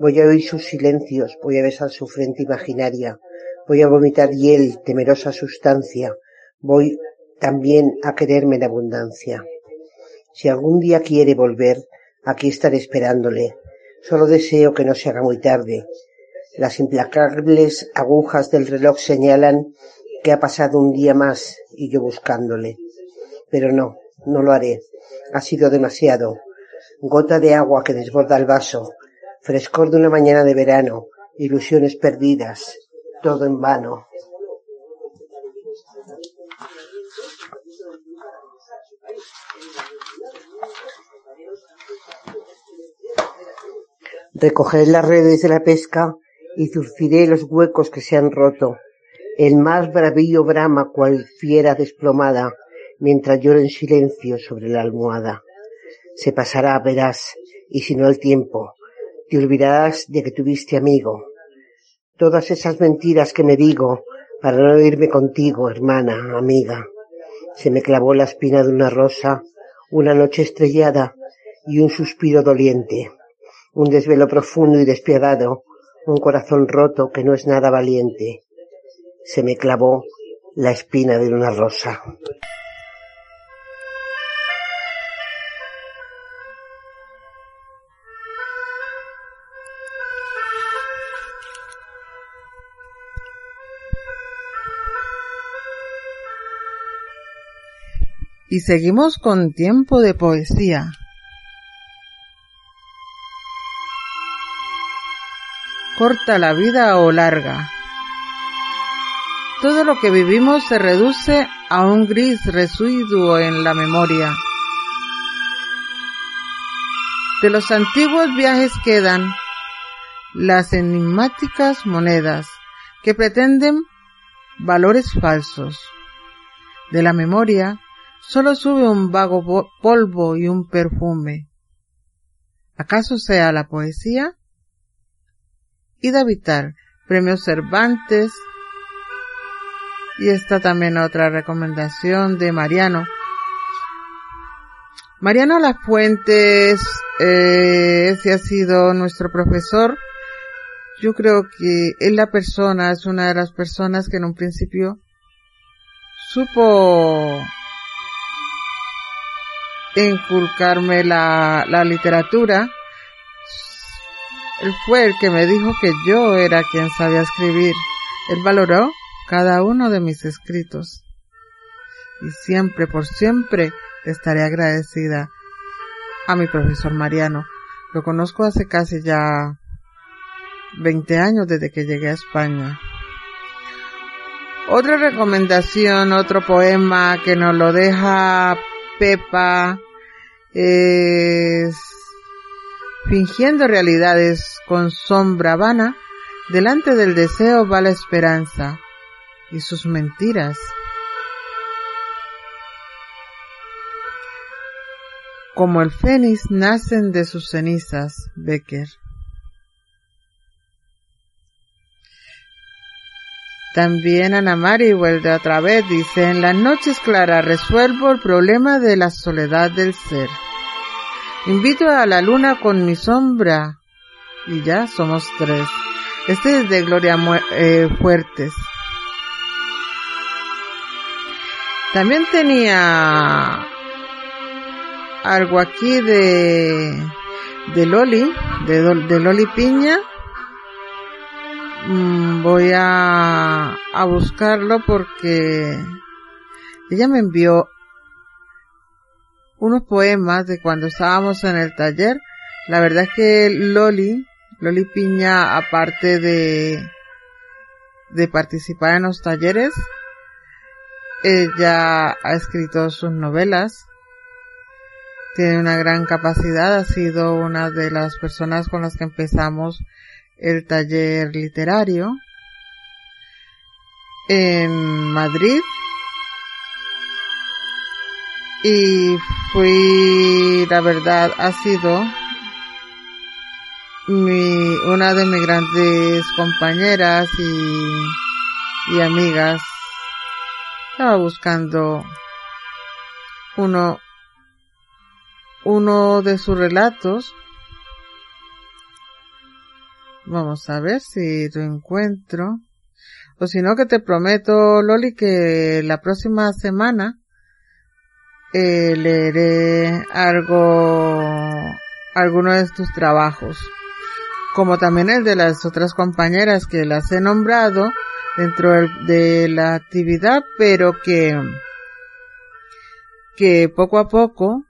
U: Voy a oír sus silencios, voy a besar su frente imaginaria, voy a vomitar hiel, temerosa sustancia, voy también a quererme en abundancia. Si algún día quiere volver, aquí estaré esperándole. Solo deseo que no se haga muy tarde, las implacables agujas del reloj señalan que ha pasado un día más y yo buscándole. Pero no, no lo haré. Ha sido demasiado. Gota de agua que desborda el vaso, frescor de una mañana de verano, ilusiones perdidas, todo en vano. Recogeré las redes de la pesca y zurciré los huecos que se han roto. El más bravío brama cual fiera desplomada, mientras lloro en silencio sobre la almohada. Se pasará, verás, y si no el tiempo, te olvidarás de que tuviste amigo. Todas esas mentiras que me digo para no irme contigo, hermana, amiga. Se me clavó la espina de una rosa, una noche estrellada y un suspiro doliente, un desvelo profundo y despiadado, un corazón roto que no es nada valiente. Se me clavó la espina de una rosa.
B: Y seguimos con tiempo de poesía. Corta la vida o larga. Todo lo que vivimos se reduce a un gris residuo en la memoria. De los antiguos viajes quedan las enigmáticas monedas que pretenden valores falsos. De la memoria solo sube un vago polvo y un perfume. ¿Acaso sea la poesía? Ida Vital, Premio Cervantes. Y está también otra recomendación de Mariano. Mariano Lafuentes, eh, ese ha sido nuestro profesor. Yo creo que él la persona, es una de las personas que en un principio supo inculcarme la, la literatura él fue el que me dijo que yo era quien sabía escribir. Él valoró cada uno de mis escritos. Y siempre, por siempre, estaré agradecida a mi profesor Mariano. Lo conozco hace casi ya 20 años desde que llegué a España. Otra recomendación, otro poema que nos lo deja Pepa es fingiendo realidades con sombra vana, delante del deseo va la esperanza y sus mentiras. Como el fénix nacen de sus cenizas, Becker. También Ana Mari vuelve otra vez, dice, en las noches claras resuelvo el problema de la soledad del ser. Invito a la luna con mi sombra y ya somos tres. Este es de Gloria eh, Fuertes. También tenía algo aquí de, de Loli, de, de Loli Piña. Mm, voy a, a buscarlo porque ella me envió unos poemas de cuando estábamos en el taller. La verdad es que Loli, Loli Piña, aparte de, de participar en los talleres, ella ha escrito sus novelas, tiene una gran capacidad, ha sido una de las personas con las que empezamos el taller literario en Madrid y fui, la verdad, ha sido mi, una de mis grandes compañeras y, y amigas. Estaba buscando uno, uno de sus relatos. Vamos a ver si lo encuentro. O si no, que te prometo, Loli, que la próxima semana eh, leeré algo, alguno de tus trabajos, como también el de las otras compañeras que las he nombrado dentro de la actividad, pero que, que poco a poco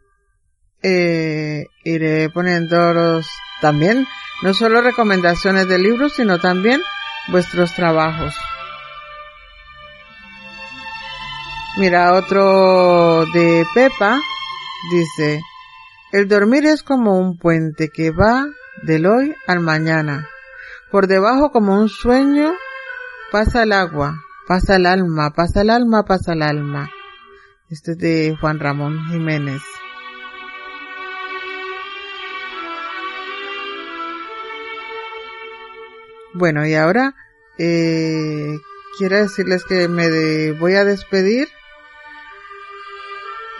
B: eh, iré poniéndolos también, no solo recomendaciones de libros, sino también vuestros trabajos. Mira, otro de Pepa dice, el dormir es como un puente que va del hoy al mañana. Por debajo como un sueño pasa el agua, pasa el alma, pasa el alma, pasa el alma. Este es de Juan Ramón Jiménez. Bueno, y ahora eh, quiero decirles que me voy a despedir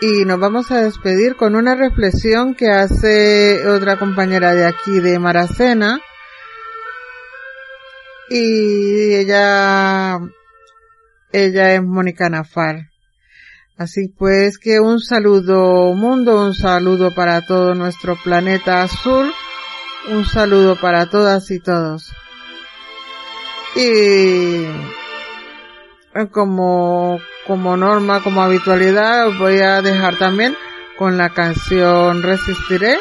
B: y nos vamos a despedir con una reflexión que hace otra compañera de aquí de Maracena y ella ella es Mónica Nafar. Así pues que un saludo mundo, un saludo para todo nuestro planeta azul, un saludo para todas y todos. Y como, como norma, como habitualidad, os voy a dejar también con la canción Resistiré,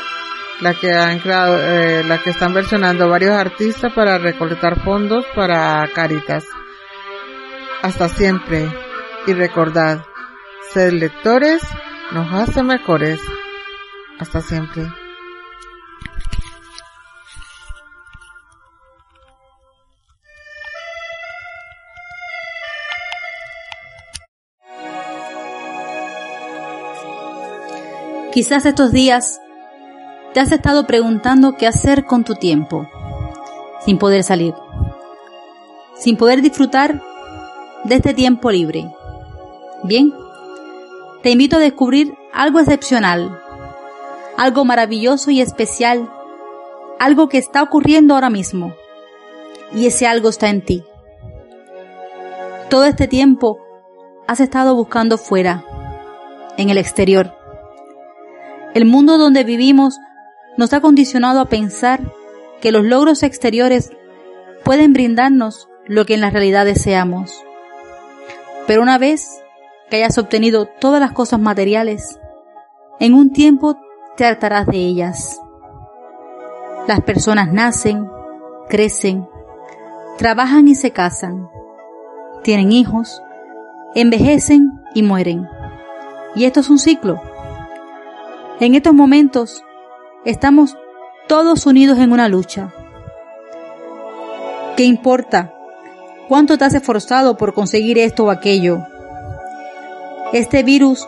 B: la que han creado, eh, la que están versionando varios artistas para recolectar fondos para Caritas. Hasta siempre. Y recordad, ser lectores nos hace mejores. Hasta siempre.
V: Quizás estos días te has estado preguntando qué hacer con tu tiempo, sin poder salir, sin poder disfrutar de este tiempo libre. Bien, te invito a descubrir algo excepcional, algo maravilloso y especial, algo que está ocurriendo ahora mismo. Y ese algo está en ti. Todo este tiempo has estado buscando fuera, en el exterior el mundo donde vivimos nos ha condicionado a pensar que los logros exteriores pueden brindarnos lo que en la realidad deseamos. Pero una vez que hayas obtenido todas las cosas materiales, en un tiempo te hartarás de ellas. Las personas nacen, crecen, trabajan y se casan, tienen hijos, envejecen y mueren. Y esto es un ciclo. En estos momentos estamos todos unidos en una lucha. ¿Qué importa? ¿Cuánto te has esforzado por conseguir esto o aquello? Este virus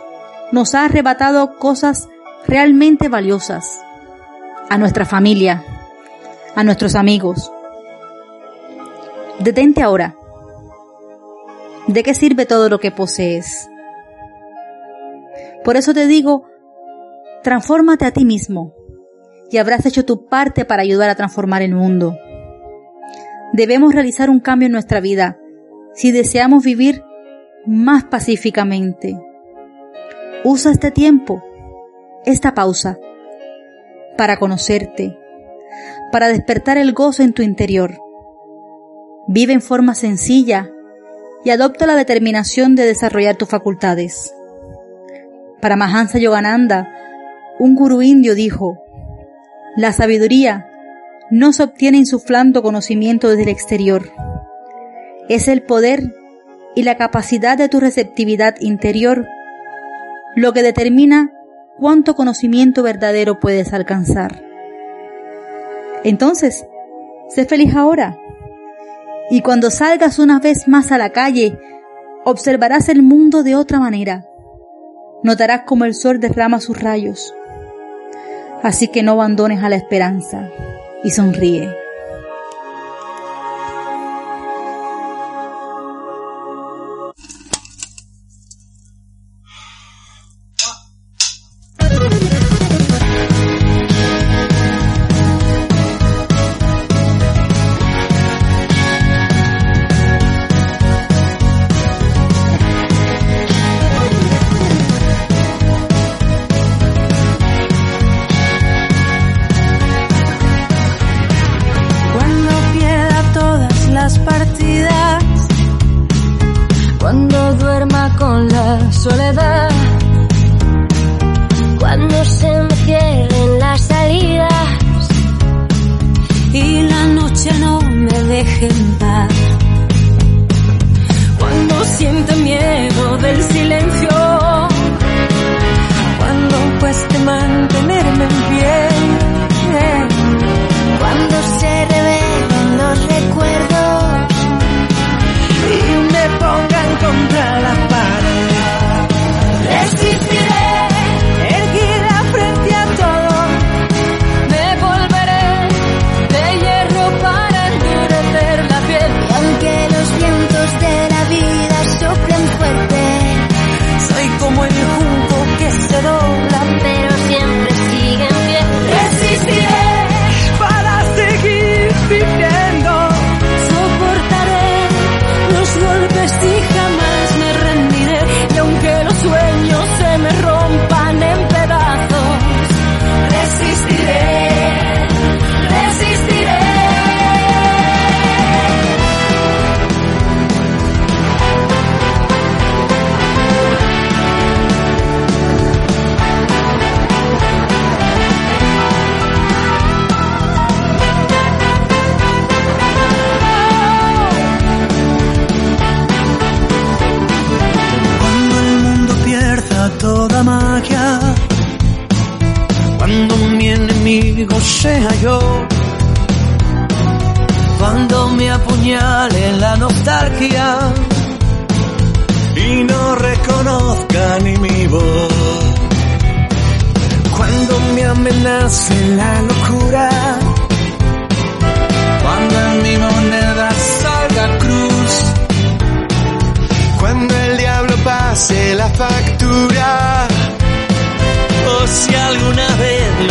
V: nos ha arrebatado cosas realmente valiosas. A nuestra familia, a nuestros amigos. Detente ahora. ¿De qué sirve todo lo que posees? Por eso te digo Transfórmate a ti mismo y habrás hecho tu parte para ayudar a transformar el mundo. Debemos realizar un cambio en nuestra vida si deseamos vivir más pacíficamente. Usa este tiempo, esta pausa, para conocerte, para despertar el gozo en tu interior. Vive en forma sencilla y adopta la determinación de desarrollar tus facultades. Para Mahansa Yogananda, un gurú indio dijo, la sabiduría no se obtiene insuflando conocimiento desde el exterior. Es el poder y la capacidad de tu receptividad interior lo que determina cuánto conocimiento verdadero puedes alcanzar. Entonces, sé feliz ahora. Y cuando salgas una vez más a la calle, observarás el mundo de otra manera. Notarás cómo el sol derrama sus rayos. Así que no abandones a la esperanza y sonríe.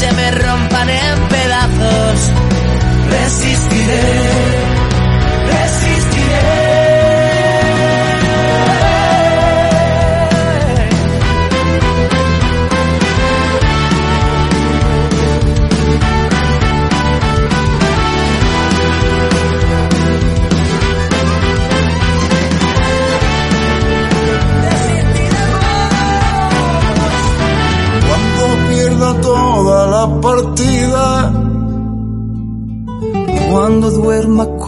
C: se me rompan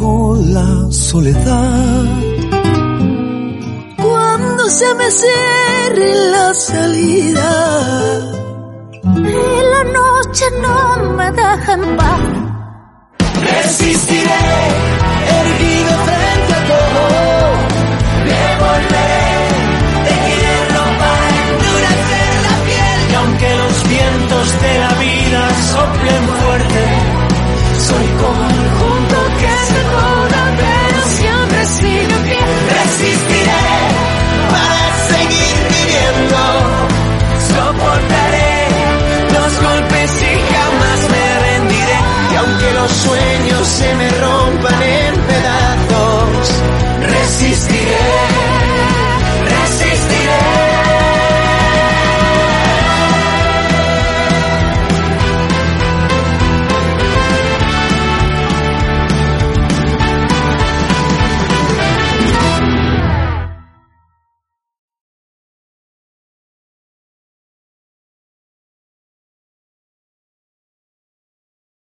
W: con la soledad,
T: Cuando se me cierre la salida
X: y la noche no me deja en paz.
C: Resistiré, sueño se me